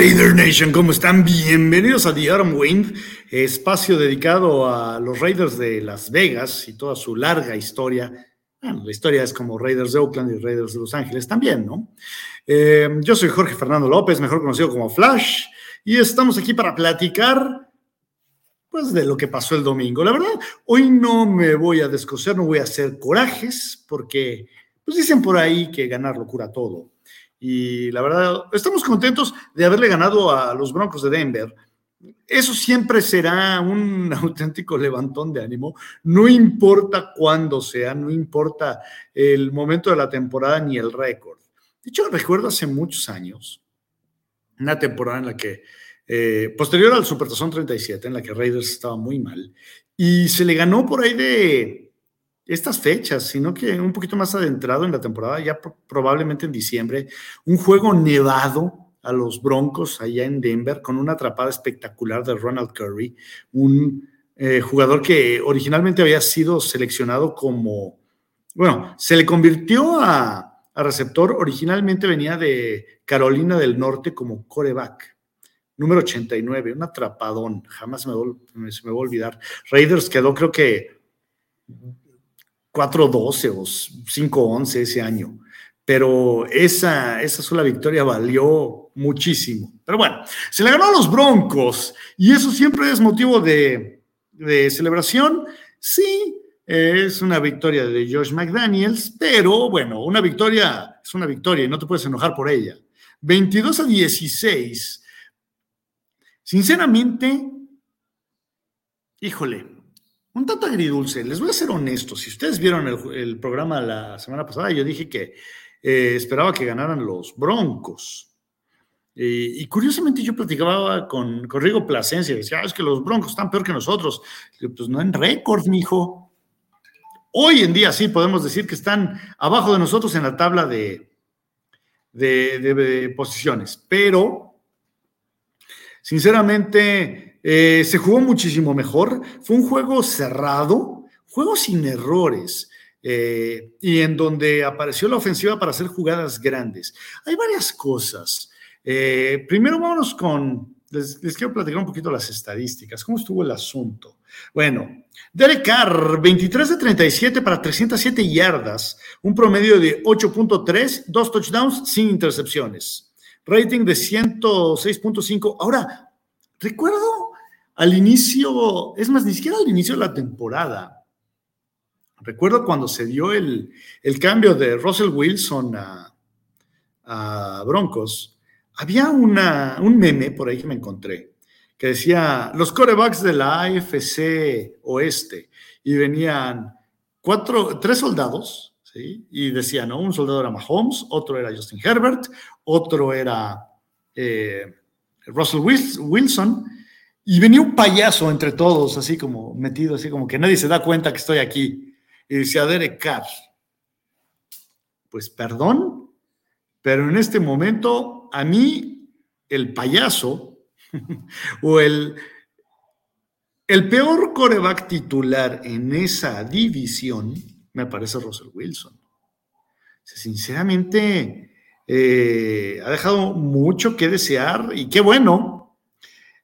Raider Nation, ¿cómo están? Bienvenidos a The Arm Wind, espacio dedicado a los Raiders de Las Vegas y toda su larga historia. Bueno, la historia es como Raiders de Oakland y Raiders de Los Ángeles también, ¿no? Eh, yo soy Jorge Fernando López, mejor conocido como Flash, y estamos aquí para platicar pues de lo que pasó el domingo. La verdad, hoy no me voy a descoser, no voy a hacer corajes, porque pues dicen por ahí que ganar lo cura todo. Y la verdad, estamos contentos de haberle ganado a los Broncos de Denver. Eso siempre será un auténtico levantón de ánimo, no importa cuándo sea, no importa el momento de la temporada ni el récord. De hecho, recuerdo hace muchos años, una temporada en la que, eh, posterior al Supertazón 37, en la que Raiders estaba muy mal, y se le ganó por ahí de estas fechas, sino que un poquito más adentrado en la temporada, ya probablemente en diciembre, un juego nevado a los Broncos allá en Denver con una atrapada espectacular de Ronald Curry, un eh, jugador que originalmente había sido seleccionado como, bueno, se le convirtió a, receptor, originalmente venía de Carolina del Norte como coreback número 89, un atrapadón, jamás me, se me va a olvidar. Raiders quedó creo que 4-12 o 5-11 ese año. Pero esa, esa sola victoria valió muchísimo. Pero bueno, se le ganó a los Broncos y eso siempre es motivo de, de celebración. Sí, es una victoria de Josh McDaniels, pero bueno, una victoria es una victoria y no te puedes enojar por ella. 22 a 16. Sinceramente, híjole, un tanto agridulce. Les voy a ser honesto. Si ustedes vieron el, programa la semana pasada, yo dije que eh, esperaba que ganaran los Broncos. y curiosamente yo platicaba con, con Rigo Plasencia y decía, ah, es que los Broncos están peor que nosotros. pues no en récord, mijo. Hoy en día sí podemos decir que están abajo de nosotros en la tabla de, de posiciones, pero sinceramente eh, se jugó muchísimo mejor. Fue un juego cerrado, juego sin errores. Eh, y en donde apareció la ofensiva para hacer jugadas grandes. Hay varias cosas. Eh, primero vámonos con, les, quiero platicar un poquito las estadísticas. ¿Cómo estuvo el asunto? Bueno, Derek Carr, 23 de 37 para 307 yardas, un promedio de 8.3, dos touchdowns sin intercepciones. Rating de 106.5. Ahora, recuerdo al inicio, es más, ni siquiera al inicio de la temporada. Recuerdo cuando se dio el, cambio de Russell Wilson a, Broncos, había una, un meme por ahí que me encontré que decía los corebacks de la AFC Oeste y venían cuatro, tres soldados, ¿sí? y decían, ¿no? un soldado era Mahomes, otro era Justin Herbert, otro era eh, Russell Wilson y venía un payaso entre todos, así como metido, así como que nadie se da cuenta que estoy aquí. Y decía Derek Carr, pues perdón, pero en este momento a mí el payaso o el, el peor coreback titular en esa división me parece Russell Wilson. sinceramente, eh, ha dejado mucho que desear y qué bueno,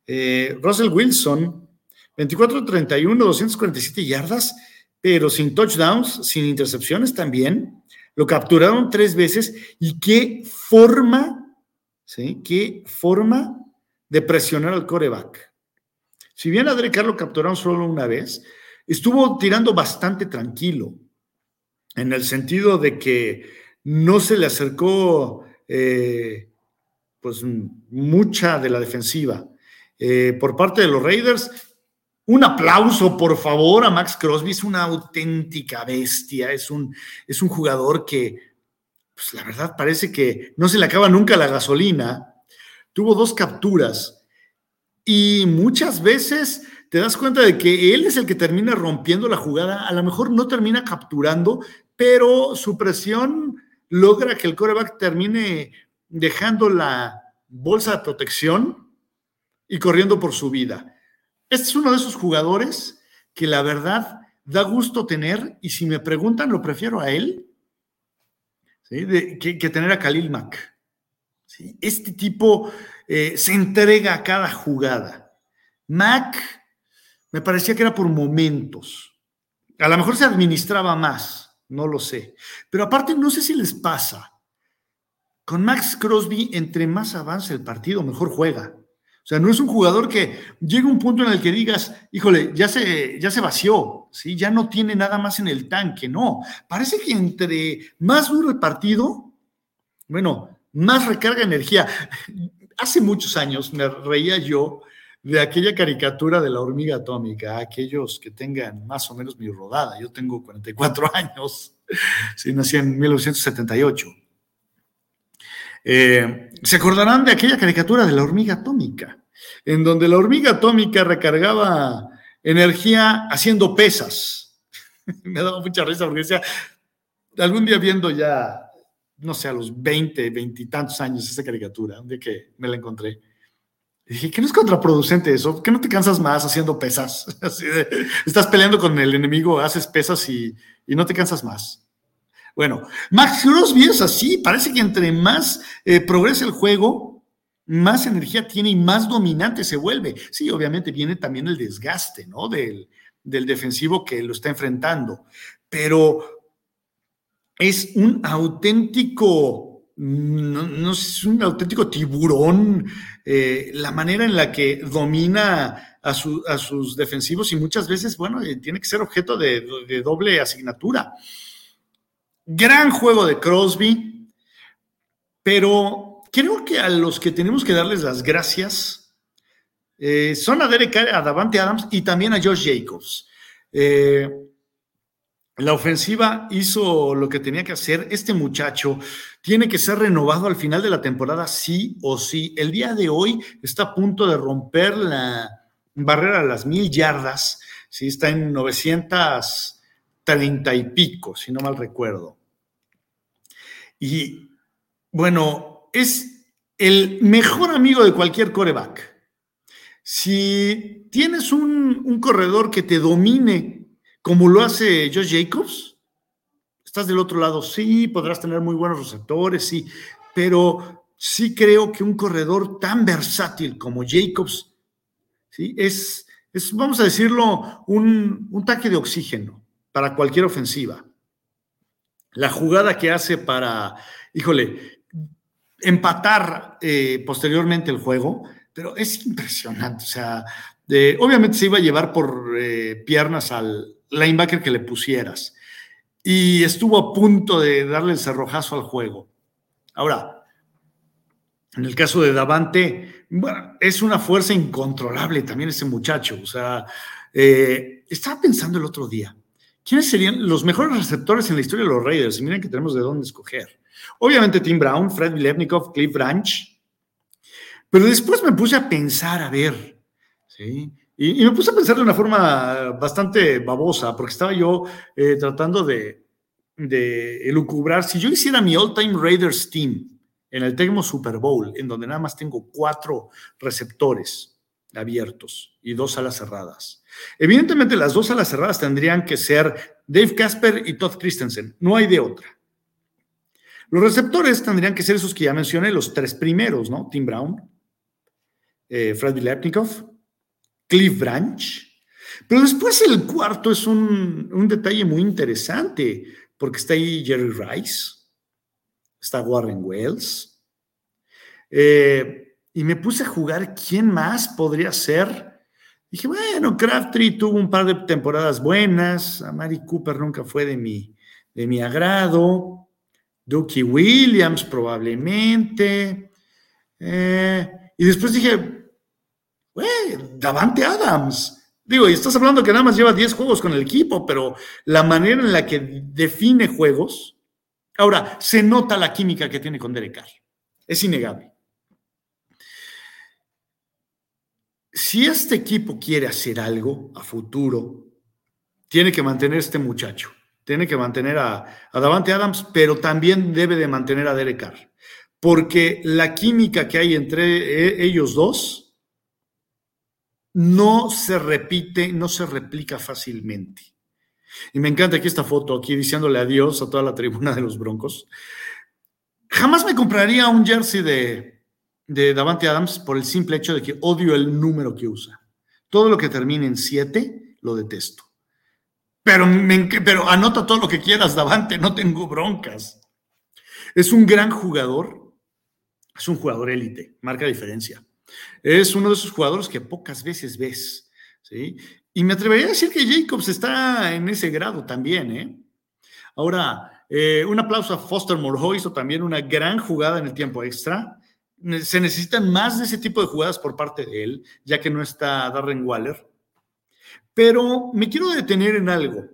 eh, Russell Wilson, 24-31, 247 yardas, pero sin touchdowns, sin intercepciones también. Lo capturaron tres veces y qué forma, ¿sí? Qué forma de presionar al coreback. Si bien a Derek lo capturaron solo una vez, estuvo tirando bastante tranquilo, en el sentido de que no se le acercó eh, pues mucha de la defensiva. Eh, por parte de los Raiders. Un aplauso, por favor, a Max Crosby. Es una auténtica bestia. Es un, es un jugador que, pues la verdad, parece que no se le acaba nunca la gasolina. Tuvo dos capturas y muchas veces te das cuenta de que él es el que termina rompiendo la jugada. A lo mejor no termina capturando, pero su presión logra que el coreback termine dejando la bolsa de protección y corriendo por su vida. Este es uno de esos jugadores que la verdad da gusto tener y si me preguntan, lo prefiero a él que, tener a Khalil Mack. Este tipo eh, se entrega a cada jugada. Mac me parecía que era por momentos. A lo mejor se administraba más, no lo sé. Pero aparte, no sé si les pasa. Con Max Crosby, entre más avanza el partido, mejor juega. O sea, no es un jugador que llegue a un punto en el que digas, híjole, ya se, ya se vació, ¿sí? ya no tiene nada más en el tanque. No, parece que entre más duro el partido, bueno, más recarga energía. Hace muchos años me reía yo de aquella caricatura de la hormiga atómica, aquellos que tengan más o menos mi rodada. Yo tengo 44 años, sí, nací en 1978. Eh, se acordarán de aquella caricatura de la hormiga atómica, en donde la hormiga atómica recargaba energía haciendo pesas. Me daba mucha risa porque decía, algún día viendo ya, no sé, a los 20, 20 y tantos años esa caricatura, de que me la encontré, dije, ¿qué no es contraproducente eso? ¿Qué no te cansas más haciendo pesas? estás peleando con el enemigo, haces pesas y, y no te cansas más. Bueno, Max Crosby es así, parece que entre más eh, progresa el juego, más energía tiene y más dominante se vuelve. Sí, obviamente viene también el desgaste, ¿no? Del, del defensivo que lo está enfrentando, pero es un auténtico, no, es un auténtico tiburón, eh, la manera en la que domina a, sus defensivos y muchas veces, bueno, eh, tiene que ser objeto de, de doble asignatura. Gran juego de Crosby, pero creo que a los que tenemos que darles las gracias eh, son a Derek, a Davante Adams y también a Josh Jacobs. Eh, la ofensiva hizo lo que tenía que hacer. Este muchacho tiene que ser renovado al final de la temporada, sí o sí. El día de hoy está a punto de romper la barrera de las mil yardas. Sí, está en 930 y pico, si no mal recuerdo. Y bueno, es el mejor amigo de cualquier coreback. Si tienes un, corredor que te domine como lo hace Josh Jacobs, estás del otro lado, sí, podrás tener muy buenos receptores, sí, pero sí creo que un corredor tan versátil como Jacobs, ¿sí? es, es vamos a decirlo, un, un tanque de oxígeno para cualquier ofensiva la jugada que hace para, híjole, empatar eh, posteriormente el juego, pero es impresionante. O sea, obviamente se iba a llevar por eh, piernas al linebacker que le pusieras y estuvo a punto de darle el cerrojazo al juego. Ahora, en el caso de Davante, bueno, es una fuerza incontrolable también ese muchacho. O sea, eh, estaba pensando el otro día, ¿quiénes serían los mejores receptores en la historia de los Raiders? Y miren que tenemos de dónde escoger. Obviamente Tim Brown, Fred Vilevnikov, Cliff Branch. Pero después me puse a pensar, a ver, ¿sí? Y, me puse a pensar de una forma bastante babosa, porque estaba yo eh, tratando de, de elucubrar. Si yo hiciera mi all-time Raiders team en el Tecmo Super Bowl, en donde nada más tengo cuatro receptores abiertos y dos alas cerradas, Evidentemente, las dos alas cerradas tendrían que ser Dave Casper y Todd Christensen. No hay de otra. Los receptores tendrían que ser esos que ya mencioné, los tres primeros, ¿no? Tim Brown, eh, Freddy Lepnikov, Cliff Branch. Pero después el cuarto es un, detalle muy interesante, porque está ahí Jerry Rice, está Warren Wells. Eh, y me puse a jugar quién más podría ser Dije, bueno, Crabtree tuvo un par de temporadas buenas, a Mari Cooper nunca fue de mi, de mi agrado, Dookie Williams probablemente, eh, y después dije, güey, Davante Adams. Digo, y estás hablando que nada más lleva 10 juegos con el equipo, pero la manera en la que define juegos, ahora, se nota la química que tiene con Derek Carr. Es innegable. Si este equipo quiere hacer algo a futuro, tiene que mantener a este muchacho, tiene que mantener a, Davante Adams, pero también debe de mantener a Derek Carr, porque la química que hay entre e, ellos dos no se repite, no se replica fácilmente. Y me encanta aquí esta foto, aquí diciéndole adiós a toda la tribuna de los Broncos. Jamás me compraría un jersey de, de Davante Adams por el simple hecho de que odio el número que usa. Todo lo que termine en 7 lo detesto. Pero, pero anota todo lo que quieras, Davante, no tengo broncas. Es un gran jugador, es un jugador élite, marca diferencia. Es uno de esos jugadores que pocas veces ves. ¿sí? Y me atrevería a decir que Jacobs está en ese grado también. ¿eh? Ahora, eh, un aplauso a Foster Moreau, hizo también una gran jugada en el tiempo extra. Se necesitan más de ese tipo de jugadas por parte de él, ya que no está Darren Waller. Pero me quiero detener en algo.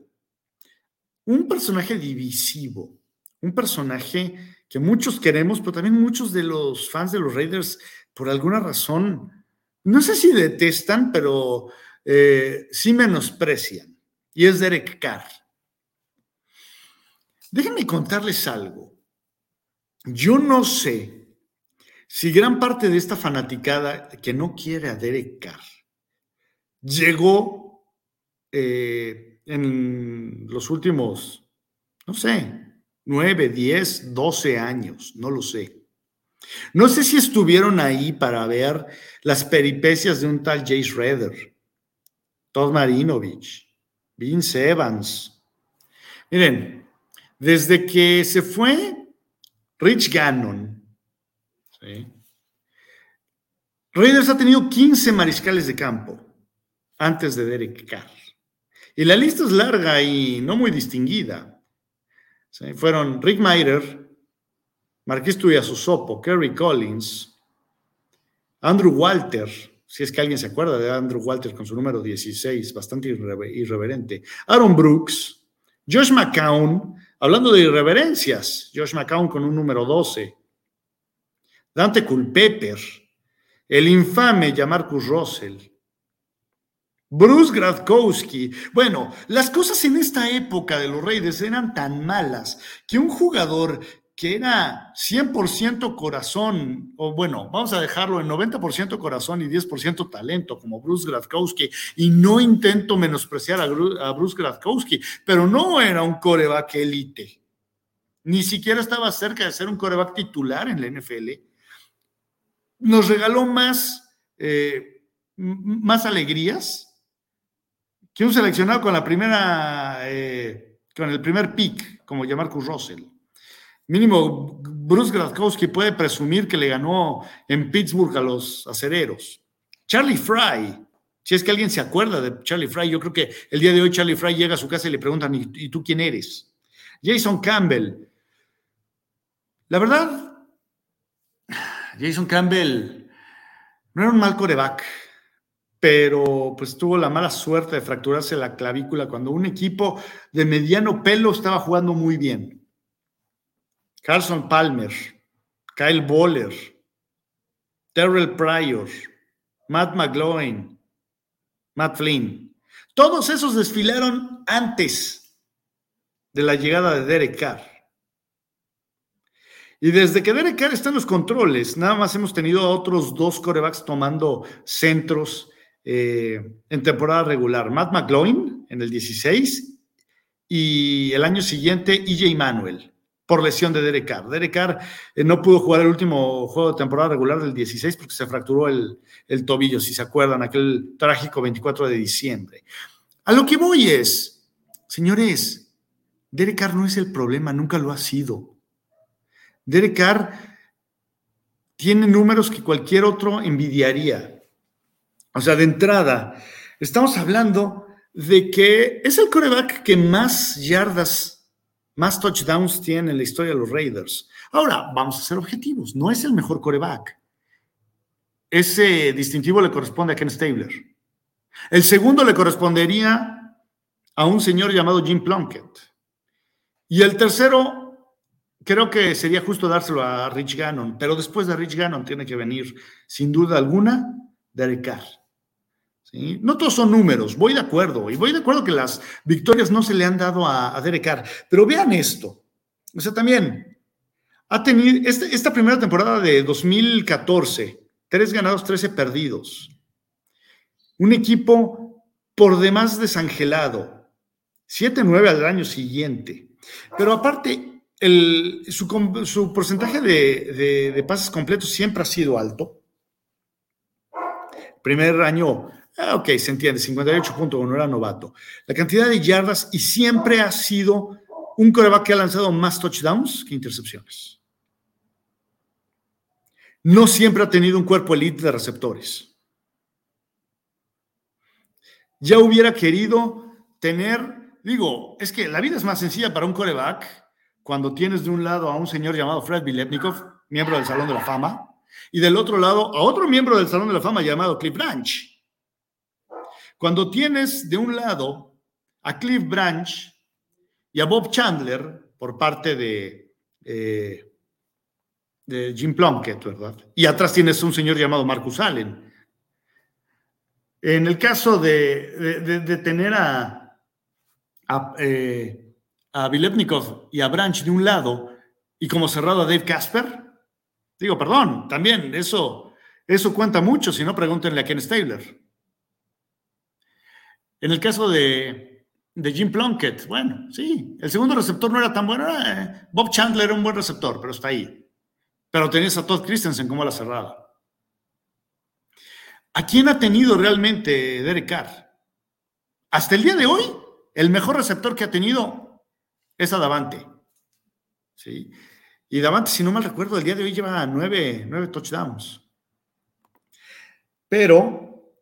Un personaje divisivo, un personaje que muchos queremos, pero también muchos de los fans de los Raiders, por alguna razón, no sé si detestan, pero eh, sí menosprecian. Y es Derek Carr. Déjenme contarles algo. Yo no sé si gran parte de esta fanaticada que no quiere a Derek Carr llegó eh, en los últimos, no sé, 9, 10, 12 años, no lo sé. No sé si estuvieron ahí para ver las peripecias de un tal Jay Schroeder, Todd Marinovich, Vince Evans. Miren, desde que se fue Rich Gannon, Raiders ha tenido 15 mariscales de campo antes de Derek Carr. Y la lista es larga y no muy distinguida. Fueron Rick Meyer, Marqués Tuyasosopo, Kerry Collins, Andrew Walter, si es que alguien se acuerda de Andrew Walter con su número 16, bastante irreverente, Aaron Brooks, Josh McCown, hablando de irreverencias, Josh McCown con un número 12, Dante Culpepper, el infame Jamarcus Russell, Bruce Gradkowski. Bueno, las cosas en esta época de los Raiders eran tan malas que un jugador que era 100% corazón, o bueno, vamos a dejarlo en 90% corazón y 10% talento, como Bruce Gradkowski, y no intento menospreciar a, Bruce Gradkowski, pero no era un coreback élite, ni siquiera estaba cerca de ser un coreback titular en la NFL. Nos regaló más, eh, más alegrías que un seleccionado con la primera, eh, con el primer pick, como Marcus Russell. Mínimo, Bruce Gradkowski puede presumir que le ganó en Pittsburgh a los acereros. Charlie Fry, si es que alguien se acuerda de Charlie Fry, yo creo que el día de hoy Charlie Fry llega a su casa y le preguntan, ¿y, tú quién eres? Jason Campbell. La verdad, Jason Campbell no era un mal coreback pero pues tuvo la mala suerte de fracturarse la clavícula cuando un equipo de mediano pelo estaba jugando muy bien. Carson Palmer, Kyle Boller, Terrell Pryor, Matt McGloin, Matt Flynn. Todos esos desfilaron antes de la llegada de Derek Carr. Y desde que Derek Carr está en los controles, nada más hemos tenido a otros dos corebacks tomando centros eh, en temporada regular. Matt McGloin en el 16 y el año siguiente EJ Manuel por lesión de Derek Carr. Derek Carr eh, no pudo jugar el último juego de temporada regular del 16 porque se fracturó el, el tobillo, si se acuerdan, aquel trágico 24 de diciembre. A lo que voy es, señores, Derek Carr no es el problema, nunca lo ha sido. Derek Carr tiene números que cualquier otro envidiaría. O sea, de entrada, estamos hablando de que es el coreback que más yardas, más touchdowns tiene en la historia de los Raiders. Ahora, vamos a ser objetivos, no es el mejor coreback. Ese distintivo le corresponde a Ken Stabler. El segundo le correspondería a un señor llamado Jim Plunkett. Y el tercero, creo que sería justo dárselo a Rich Gannon, pero después de Rich Gannon tiene que venir, sin duda alguna, Derek Carr. No todos son números, voy de acuerdo, y voy de acuerdo que las victorias no se le han dado a, Derek Carr, pero vean esto, o sea, también ha tenido este, esta primera temporada de 2014, tres ganados, 13 perdidos, un equipo por demás desangelado, 7-9 al año siguiente, pero aparte su, porcentaje de, pases completos siempre ha sido alto. Primer año, ah, ok, se entiende, 58.1, era novato. La cantidad de yardas y siempre ha sido un coreback que ha lanzado más touchdowns que intercepciones. No siempre ha tenido un cuerpo elite de receptores. Ya hubiera querido tener, digo, es que la vida es más sencilla para un coreback cuando tienes de un lado a un señor llamado Fred Biletnikov, miembro del Salón de la Fama, y del otro lado a otro miembro del Salón de la Fama llamado Cliff Branch. Cuando tienes de un lado a Cliff Branch y a Bob Chandler por parte de, eh, Jim Plunkett, ¿verdad? Y atrás tienes un señor llamado Marcus Allen. En el caso de, tener a, eh, a Vilepnikov y a Branch de un lado y como cerrado a Dave Casper, digo, perdón, también eso, eso cuenta mucho, si no pregúntenle a Ken Stabler. En el caso de, de, Jim Plunkett, bueno, sí, el segundo receptor no era tan bueno. Eh, Bob Chandler era un buen receptor, pero está ahí. Pero tenías a Todd Christensen como la cerrada. ¿A quién ha tenido realmente Derek Carr? Hasta el día de hoy, el mejor receptor que ha tenido es a Davante. ¿sí? Y Davante, si no mal recuerdo, el día de hoy lleva nueve, nueve touchdowns. Pero,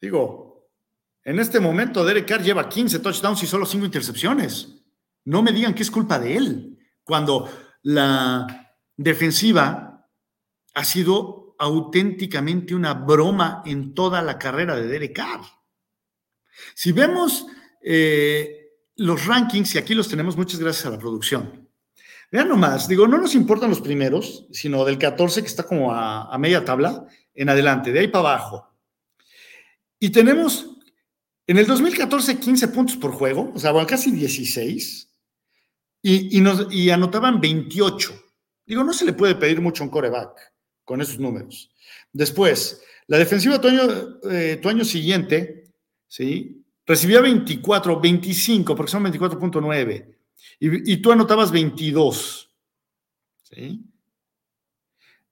digo, en este momento Derek Carr lleva 15 touchdowns y solo 5 intercepciones. No me digan que es culpa de él, cuando la defensiva ha sido auténticamente una broma en toda la carrera de Derek Carr. Si vemos eh, los rankings, y aquí los tenemos, muchas gracias a la producción. Vean nomás, digo, no nos importan los primeros, sino del 14 que está como a, media tabla en adelante, de ahí para abajo. Y tenemos en el 2014 15 puntos por juego, o sea, bueno, casi 16, y, y anotaban 28. Digo, no se le puede pedir mucho a un coreback con esos números. Después, la defensiva tu año, eh, tu año siguiente, ¿sí? Recibía 24, 25, porque son 24.9, y, tú anotabas 22. ¿sí?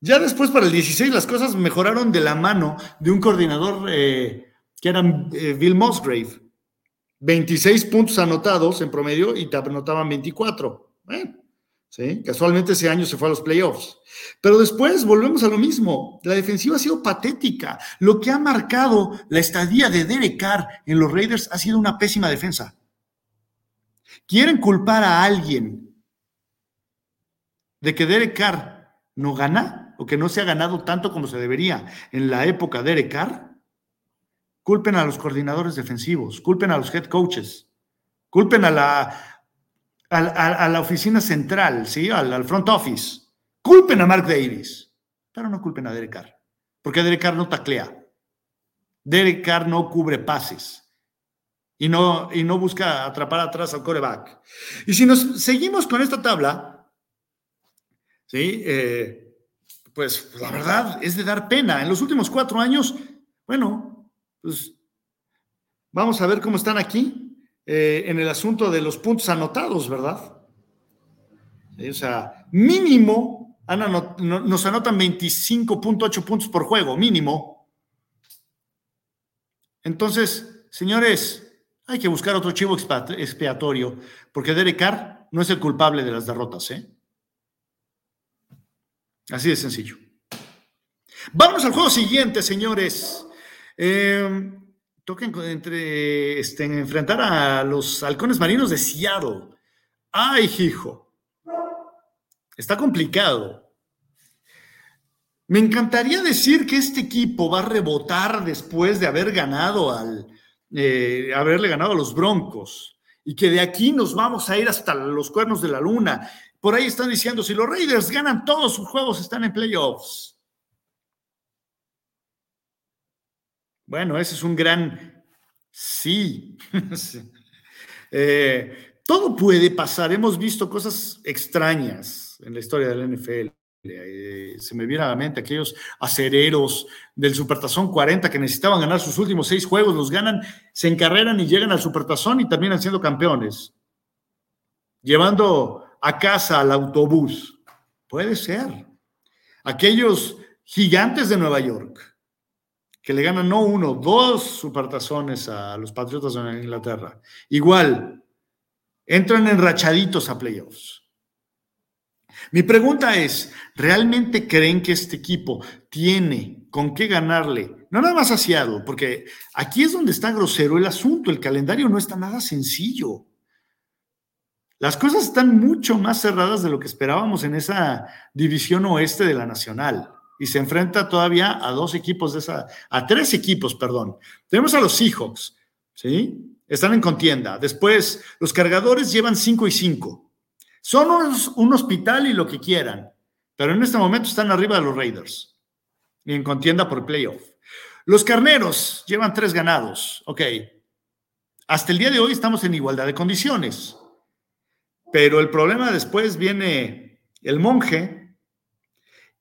Ya después para el 16 las cosas mejoraron de la mano de un coordinador eh, que era eh, Bill Musgrave. 26 puntos anotados en promedio y te anotaban 24. Bueno, Casualmente ese año se fue a los playoffs. Pero después volvemos a lo mismo. La defensiva ha sido patética. Lo que ha marcado la estadía de Derek Carr en los Raiders ha sido una pésima defensa. ¿Quieren culpar a alguien de que Derek Carr no gana o que no se ha ganado tanto como se debería en la época de Derek Carr? Culpen a los coordinadores defensivos, culpen a los head coaches, culpen a la a, la oficina central, ¿sí? Al, front office. Culpen a Mark Davis, pero no culpen a Derek Carr, porque Derek Carr no taclea. Derek Carr no cubre pases y no, y no busca atrapar atrás al coreback. Y si nos seguimos con esta tabla, ¿sí? Eh, pues la verdad es de dar pena. En los últimos cuatro años, bueno, pues vamos a ver cómo están aquí. Eh, en el asunto de los puntos anotados, ¿verdad? O sea, mínimo nos anotan 25.8 puntos por juego, mínimo. Entonces, señores, hay que buscar otro chivo expiatorio, porque Derek Carr no es el culpable de las derrotas, ¿eh? Así de sencillo. Vamos al juego siguiente, señores. Eh, toca entre, este, enfrentar a los halcones marinos de Seattle. ¡Ay, hijo! Está complicado. Me encantaría decir que este equipo va a rebotar después de haber ganado al, eh, haberle ganado a los Broncos y que de aquí nos vamos a ir hasta los cuernos de la luna. Por ahí están diciendo, si los Raiders ganan todos sus juegos, están en playoffs. Bueno, ese es un gran sí. Eh, todo puede pasar. Hemos visto cosas extrañas en la historia del NFL. Eh, se me viene a la mente aquellos acereros del Supertazón 40 que necesitaban ganar sus últimos seis juegos, los ganan, se encarreran y llegan al Supertazón y terminan siendo campeones. Llevando a casa, al autobús. Puede ser. Aquellos gigantes de Nueva York que le ganan no uno, dos supertazones a los Patriotas de Inglaterra. Igual, entran enrachaditos a playoffs. Mi pregunta es, ¿realmente creen que este equipo tiene con qué ganarle? No nada más a porque aquí es donde está grosero el asunto, el calendario no está nada sencillo. Las cosas están mucho más cerradas de lo que esperábamos en esa división oeste de la Nacional. Y se enfrenta todavía a dos equipos de esa, a tres equipos, perdón. Tenemos a los Seahawks, ¿sí? Están en contienda. Después, los cargadores llevan cinco y cinco. Son un hospital y lo que quieran, pero en este momento están arriba de los Raiders y en contienda por playoff. Los carneros llevan tres ganados, ok. Hasta el día de hoy estamos en igualdad de condiciones. Pero el problema después viene el monje.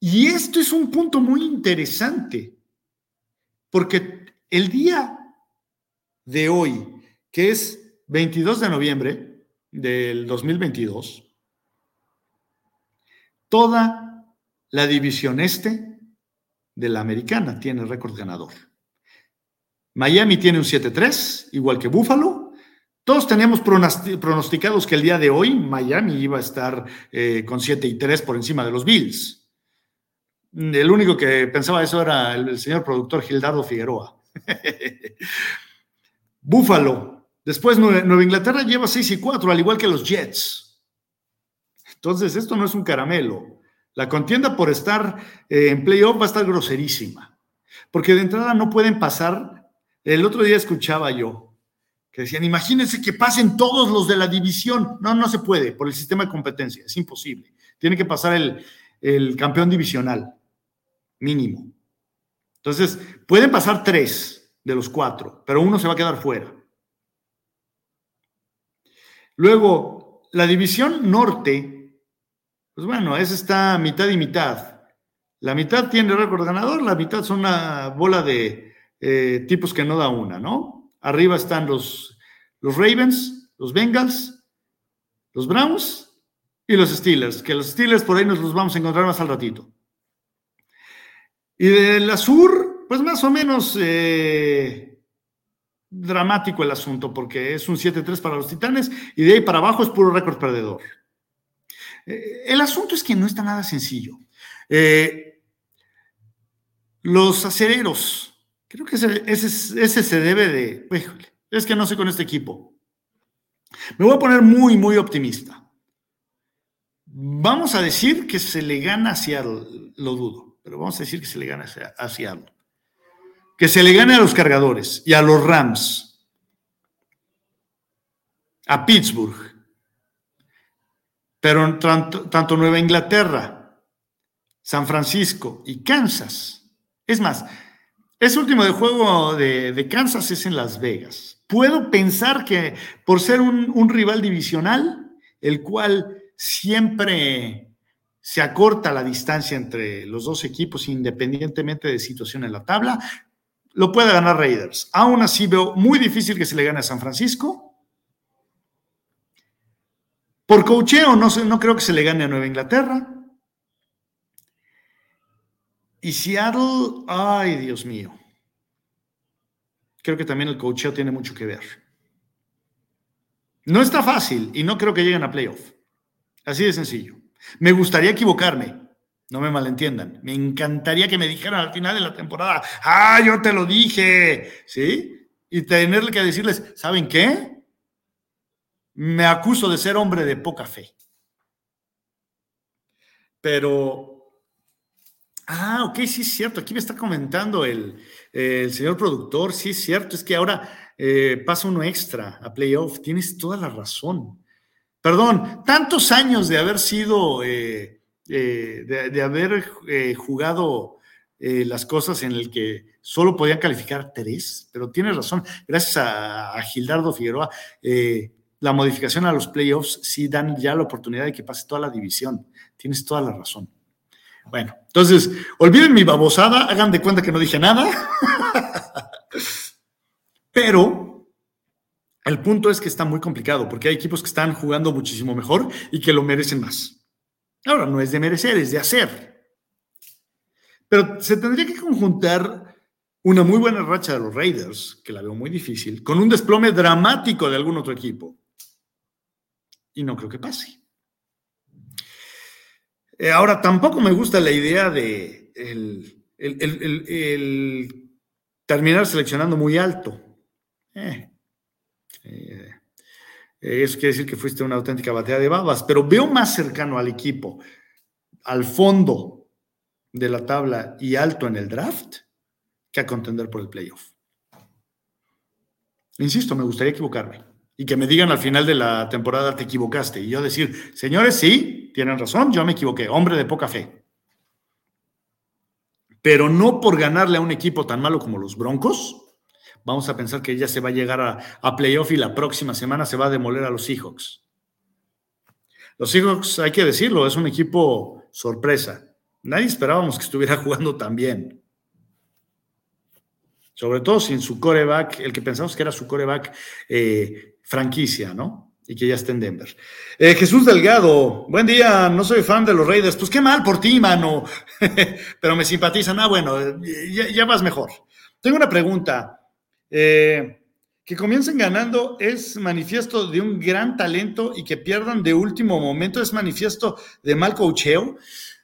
Y esto es un punto muy interesante, porque el día de hoy, que es 22 de noviembre del 2022, toda la división este de la americana tiene récord ganador. Miami tiene un 7-3, igual que Buffalo, todos teníamos pronosticados que el día de hoy Miami iba a estar eh, con 7 y 3 por encima de los Bills. El único que pensaba eso era el, señor productor Gildardo Figueroa. Búfalo. Después Nueva Inglaterra lleva 6 y 4, al igual que los Jets. Entonces, esto no es un caramelo. La contienda por estar eh, en playoff va a estar groserísima. Porque de entrada no pueden pasar. El otro día escuchaba yo que decían, imagínense que pasen todos los de la división. No, no se puede por el sistema de competencia, es imposible. Tiene que pasar el, el campeón divisional, mínimo. Entonces, pueden pasar tres de los cuatro, pero uno se va a quedar fuera. Luego, la división norte, pues bueno, esa está mitad y mitad. La mitad tiene récord ganador, la mitad son una bola de eh, tipos que no da una, ¿no? Arriba están los, los Ravens, los Bengals, los Browns y los Steelers, que los Steelers por ahí nos los vamos a encontrar más al ratito. Y del Azur, pues más o menos eh, dramático el asunto, porque es un 7-3 para los Titanes y de ahí para abajo es puro récord perdedor. Eh, el asunto es que no está nada sencillo. Eh, los acereros, Creo que ese, se debe de, es que no sé con este equipo. Me voy a poner muy, muy optimista. Vamos a decir que se le gana hacia lo dudo, pero vamos a decir que se le gana hacia algo. Que se le gane a los cargadores y a los Rams, a Pittsburgh, pero tanto Nueva Inglaterra, San Francisco y Kansas. Es más, ese último de juego de, Kansas es en Las Vegas. Puedo pensar que por ser un, rival divisional, el cual siempre se acorta la distancia entre los dos equipos independientemente de situación en la tabla, lo puede ganar Raiders. Aún así veo muy difícil que se le gane a San Francisco. Por cocheo no, no creo que se le gane a Nueva Inglaterra. Y Seattle, ay Dios mío. Creo que también el coacheo tiene mucho que ver. No está fácil y no creo que lleguen a playoff. Así de sencillo. Me gustaría equivocarme, no me malentiendan. Me encantaría que me dijeran al final de la temporada, ah, yo te lo dije, ¿sí? Y tenerle que decirles, ¿saben qué? Me acuso de ser hombre de poca fe. Pero Ah, ok, sí es cierto. Aquí me está comentando el, señor productor. Sí es cierto. Es que ahora eh, pasa uno extra a playoff. Tienes toda la razón. Perdón, tantos años de haber sido, eh, eh, de, haber jugado las cosas en el que solo podían calificar tres, pero tienes razón. Gracias a, a Gildardo Figueroa, la modificación a los playoffs sí dan ya la oportunidad de que pase toda la división. Tienes toda la razón. Bueno, entonces, olviden mi babosada, hagan de cuenta que no dije nada. Pero El punto es que está muy complicado porque hay equipos que están jugando muchísimo mejor y que lo merecen más. Ahora, no es de merecer, es de hacer. Pero se tendría que conjuntar una muy buena racha de los Raiders, que la veo muy difícil, con un desplome dramático de algún otro equipo. Y no creo que pase. Eh, ahora, tampoco me gusta la idea de el, terminar seleccionando muy alto. Eh, eh, eso quiere decir que fuiste una auténtica batea de babas, pero veo más cercano al equipo, al fondo de la tabla y alto en el draft, que a contender por el playoff. Insisto, me gustaría equivocarme y que me digan al final de la temporada te equivocaste y yo decir, señores, sí, tienen razón, yo me equivoqué, hombre de poca fe. Pero no por ganarle a un equipo tan malo como los Broncos, vamos a pensar que ya se va a llegar a, playoff y la próxima semana se va a demoler a los Seahawks. Los Seahawks, hay que decirlo, es un equipo sorpresa. Nadie esperábamos que estuviera jugando tan bien. Sobre todo sin su coreback, el que pensamos que era su coreback eh, franquicia, ¿no? Y que ya está en Denver. Eh, Jesús Delgado, buen día, no soy fan de los Raiders. Pues qué mal por ti, mano. Pero me simpatizan. Ah, bueno, ya, ya vas mejor. Tengo una pregunta. Eh, que comiencen ganando es manifiesto de un gran talento y que pierdan de último momento es manifiesto de mal cocheo.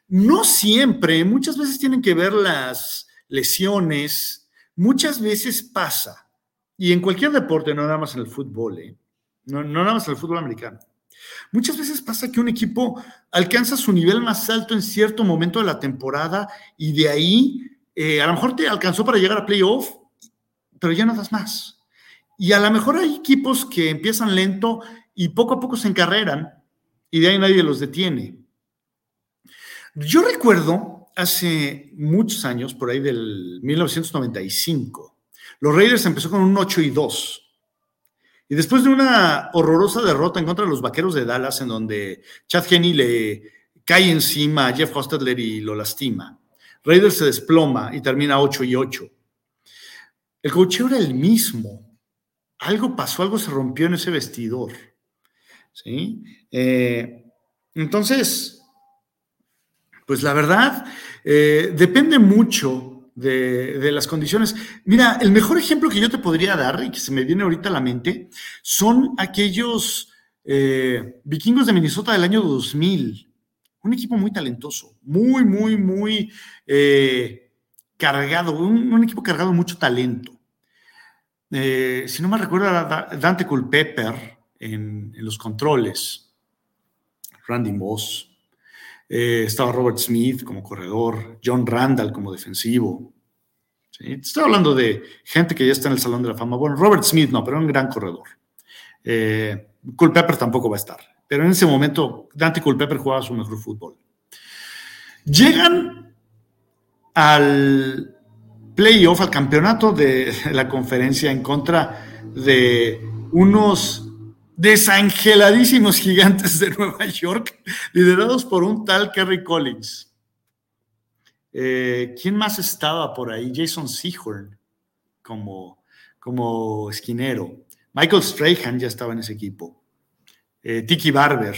No siempre, muchas veces tienen que ver las lesiones, muchas veces pasa, y en cualquier deporte, no nada más en el fútbol, ¿eh? no, nada más en el fútbol americano. Muchas veces pasa que un equipo alcanza su nivel más alto en cierto momento de la temporada y de ahí eh, a lo mejor te alcanzó para llegar a playoff, pero ya no das más. Y a lo mejor hay equipos que empiezan lento y poco a poco se encarreran y de ahí nadie los detiene. Yo recuerdo hace muchos años, por ahí del 1995, los Raiders empezó con un 8 y 2. Y después de una horrorosa derrota en contra de los Vaqueros de Dallas, en donde Chad Henney le cae encima a Jeff Hostetler y lo lastima, Raiders se desploma y termina 8 y 8. El cocheo era el mismo. Algo pasó, algo se rompió en ese vestidor. ¿sí? Eh, entonces, pues la verdad, eh, depende mucho de, las condiciones. Mira, el mejor ejemplo que yo te podría dar y que se me viene ahorita a la mente son aquellos eh, vikingos de Minnesota del año 2000. Un equipo muy talentoso, muy, muy, muy cargado, un, equipo cargado de mucho talento. Eh, si no me recuerdo, Dante Culpepper en, los controles, Randy Moss, eh, estaba Robert Smith como corredor, John Randall como defensivo. Estoy hablando de gente que ya está en el Salón de la Fama. Bueno, Robert Smith no, pero un gran corredor. Eh, Culpepper tampoco va a estar. Pero en ese momento, Dante Culpepper jugaba su mejor fútbol. Llegan al playoff, al campeonato de la conferencia en contra de unos desangeladísimos gigantes de Nueva York, liderados por un tal Kerry Collins. Eh, ¿Quién más estaba por ahí? Jason Seahorn como, como esquinero. Michael Strahan ya estaba en ese equipo. Eh, Tiki Barber.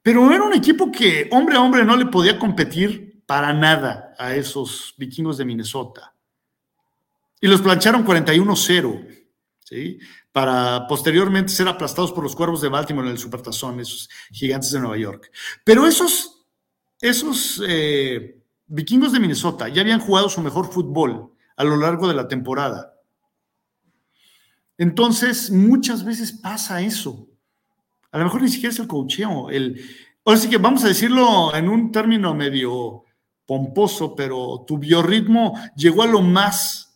Pero era un equipo que hombre a hombre no le podía competir para nada a esos vikingos de Minnesota y los plancharon 41-0, ¿sí? Para posteriormente ser aplastados por los cuervos de Baltimore en el Supertazón, esos gigantes de Nueva York. Pero esos, esos eh, vikingos de Minnesota ya habían jugado su mejor fútbol a lo largo de la temporada. Entonces, muchas veces pasa eso. A lo mejor ni siquiera es el cocheo. El, ahora sí que vamos a decirlo en un término medio pomposo, pero tu biorritmo llegó a lo más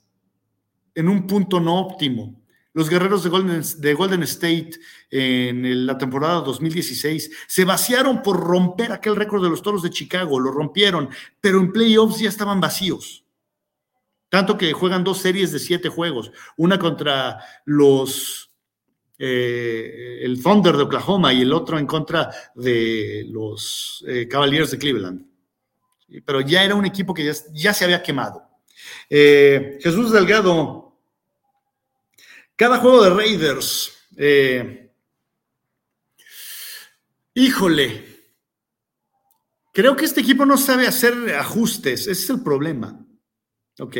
en un punto no óptimo. Los guerreros de Golden, de Golden State en la temporada 2016 se vaciaron por romper aquel récord de los toros de Chicago, lo rompieron, pero en playoffs ya estaban vacíos. Tanto que juegan dos series de siete juegos, una contra los eh, el Thunder de Oklahoma y el otro en contra de los eh, Cavaliers de Cleveland. Pero ya era un equipo que ya, se había quemado. Eh, Jesús Delgado cada juego de Raiders Eh, híjole, creo que este equipo no sabe hacer ajustes, ese es el problema. Ok,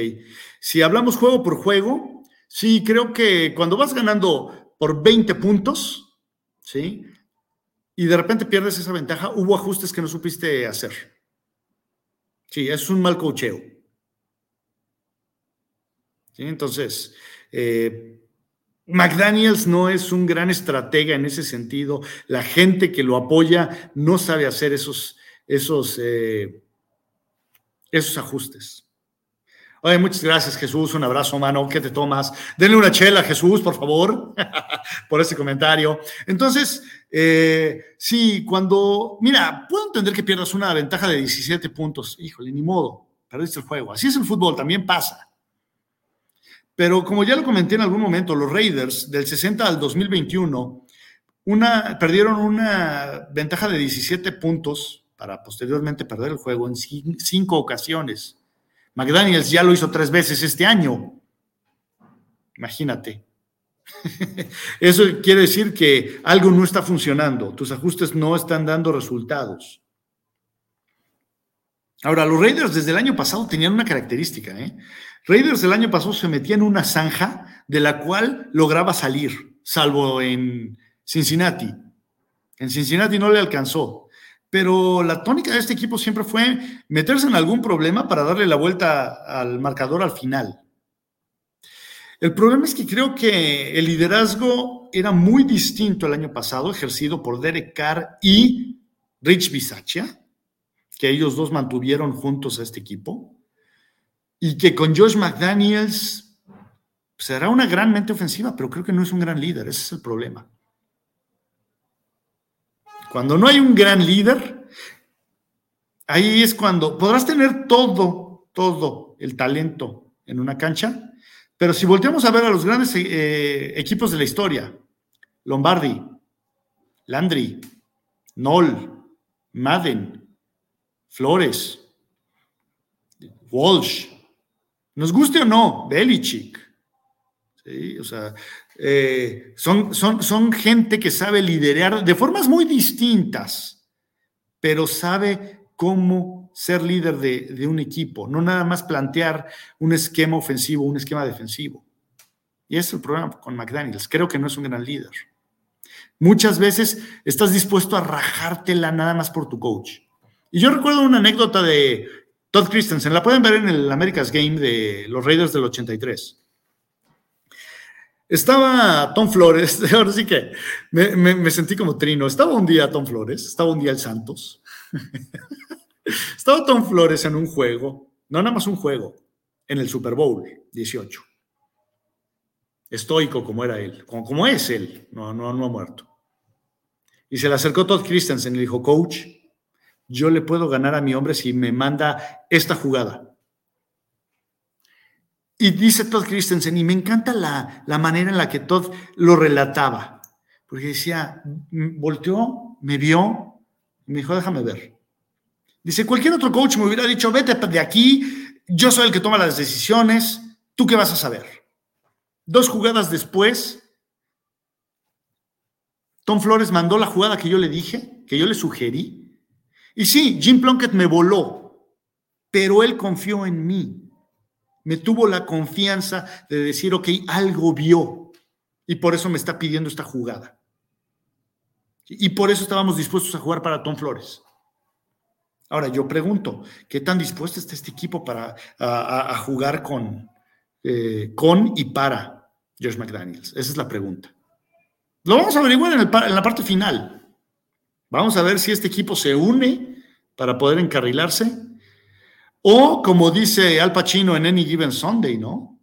si hablamos juego por juego, sí, creo que cuando vas ganando por 20 puntos, ¿sí? Y de repente pierdes esa ventaja, hubo ajustes que no supiste hacer. Sí, es un mal cocheo. ¿Sí? Entonces, eh, McDaniels no es un gran estratega en ese sentido. La gente que lo apoya no sabe hacer esos, esos, eh, esos ajustes. Oye, muchas gracias, Jesús. Un abrazo, mano. ¿Qué te tomas? Denle una chela, Jesús, por favor, por ese comentario. Entonces, eh, sí, cuando, mira, puedo entender que pierdas una ventaja de 17 puntos. Híjole, ni modo, perdiste el juego. Así es el fútbol, también pasa. Pero como ya lo comenté en algún momento, los Raiders del 60 al 2021 una, perdieron una ventaja de 17 puntos para posteriormente perder el juego en cinco ocasiones. McDaniels ya lo hizo tres veces este año. Imagínate. Eso quiere decir que algo no está funcionando, tus ajustes no están dando resultados. Ahora, los Raiders desde el año pasado tenían una característica. ¿eh? Raiders el año pasado se metía en una zanja de la cual lograba salir, salvo en Cincinnati. En Cincinnati no le alcanzó pero la tónica de este equipo siempre fue meterse en algún problema para darle la vuelta al marcador al final. El problema es que creo que el liderazgo era muy distinto el año pasado, ejercido por Derek Carr y Rich Bisaccia, que ellos dos mantuvieron juntos a este equipo, y que con Josh McDaniels será una gran mente ofensiva, pero creo que no es un gran líder, ese es el problema. Cuando no hay un gran líder, ahí es cuando podrás tener todo, todo el talento en una cancha, pero si volteamos a ver a los grandes eh, equipos de la historia, Lombardi, Landry, Noll, Madden, Flores, Walsh, nos guste o no, Belichick, ¿sí? o sea, eh, son, son, son gente que sabe liderar de formas muy distintas, pero sabe cómo ser líder de, un equipo, no nada más plantear un esquema ofensivo, un esquema defensivo. Y ese es el problema con McDaniels. Creo que no es un gran líder. Muchas veces estás dispuesto a rajártela nada más por tu coach. Y yo recuerdo una anécdota de Todd Christensen, la pueden ver en el America's Game de los Raiders del 83. Estaba Tom Flores, ahora sí que me, sentí como trino. Estaba un día Tom Flores, estaba un día el Santos. estaba Tom Flores en un juego, no nada más un juego, en el Super Bowl 18. Estoico como era él, como, es él, no, no, ha muerto. Y se le acercó Todd Christensen y le dijo, coach, yo le puedo ganar a mi hombre si me manda esta jugada. Y dice Todd Christensen, y me encanta la, manera en la que Todd lo relataba, porque decía, volteó, me vio, me dijo, déjame ver. Dice, cualquier otro coach me hubiera dicho, vete de aquí, yo soy el que toma las decisiones, ¿tú qué vas a saber? Dos jugadas después, Tom Flores mandó la jugada que yo le dije, que yo le sugerí. Y sí, Jim Plunkett me voló, pero él confió en mí me tuvo la confianza de decir, ok, algo vio y por eso me está pidiendo esta jugada. Y por eso estábamos dispuestos a jugar para Tom Flores. Ahora, yo pregunto, ¿qué tan dispuesto está este equipo para a, jugar con, eh, con y para Josh McDaniels? Esa es la pregunta. Lo vamos a averiguar en, en la parte final. Vamos a ver si este equipo se une para poder encarrilarse o como dice Al Pacino en Any Given Sunday, ¿no?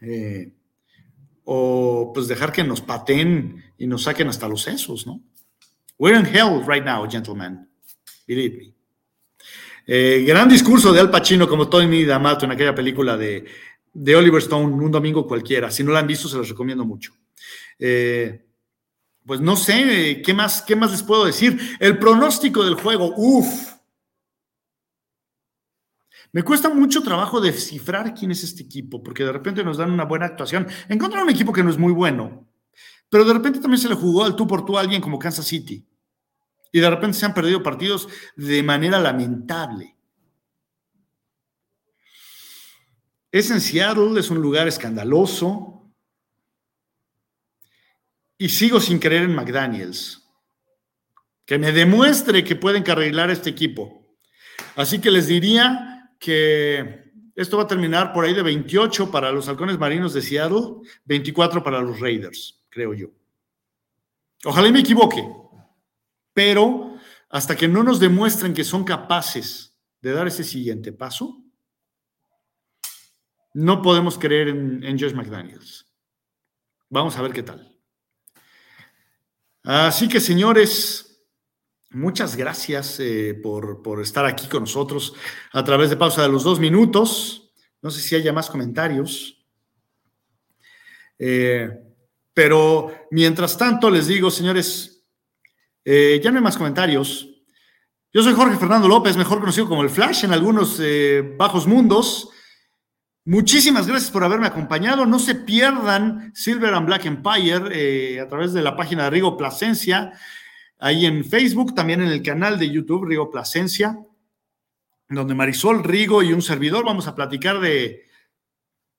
Eh, o pues dejar que nos pateen y nos saquen hasta los sesos, ¿no? We're in hell right now, gentlemen. Believe me. Eh, gran discurso de Al Pacino como Tony D'Amato en aquella película de, Oliver Stone, un domingo cualquiera. Si no la han visto, se los recomiendo mucho. Eh, pues no sé, ¿qué más, ¿qué más les puedo decir? El pronóstico del juego, uff, me cuesta mucho trabajo descifrar quién es este equipo, porque de repente nos dan una buena actuación. Encontrar un equipo que no es muy bueno, pero de repente también se le jugó al tú por tú a alguien como Kansas City. Y de repente se han perdido partidos de manera lamentable. Es en Seattle, es un lugar escandaloso. Y sigo sin creer en McDaniels. Que me demuestre que pueden carrilar este equipo. Así que les diría que esto va a terminar por ahí de 28 para los halcones marinos de Seattle, 24 para los Raiders, creo yo. Ojalá y me equivoque, pero hasta que no nos demuestren que son capaces de dar ese siguiente paso, no podemos creer en, en Josh McDaniels. Vamos a ver qué tal. Así que, señores, muchas gracias eh, por, por, estar aquí con nosotros a través de pausa de los dos minutos. No sé si haya más comentarios. Eh, pero mientras tanto, les digo, señores, eh, ya no hay más comentarios. Yo soy Jorge Fernando López, mejor conocido como el Flash en algunos bajos mundos. Muchísimas gracias por haberme acompañado. No se pierdan Silver and Black Empire eh, a través de la página de Rigo Plasencia, ahí en Facebook, también en el canal de YouTube Rigo Plasencia, donde Marisol Rigo y un servidor vamos a platicar de,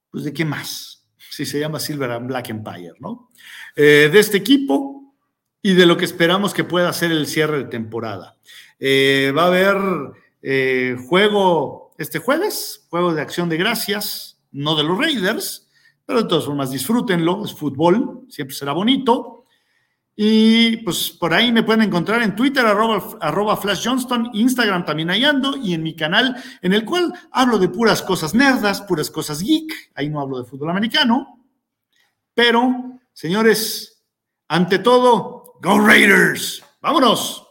pues de qué más, si se llama Silver and Black Empire, ¿no? Eh, de este equipo y de lo que esperamos que pueda ser el cierre de temporada. Eh, va a haber juego este jueves, juego de acción de gracias, no de los Raiders, pero de todas formas disfrútenlo, es fútbol, siempre será bonito. Y pues por ahí me pueden encontrar en Twitter, arroba, arroba, Flash Johnston, Instagram también ahí ando, y en mi canal, en el cual hablo de puras cosas nerdas, puras cosas geek, ahí no hablo de fútbol americano. Pero, señores, ante todo, Go Raiders, vámonos.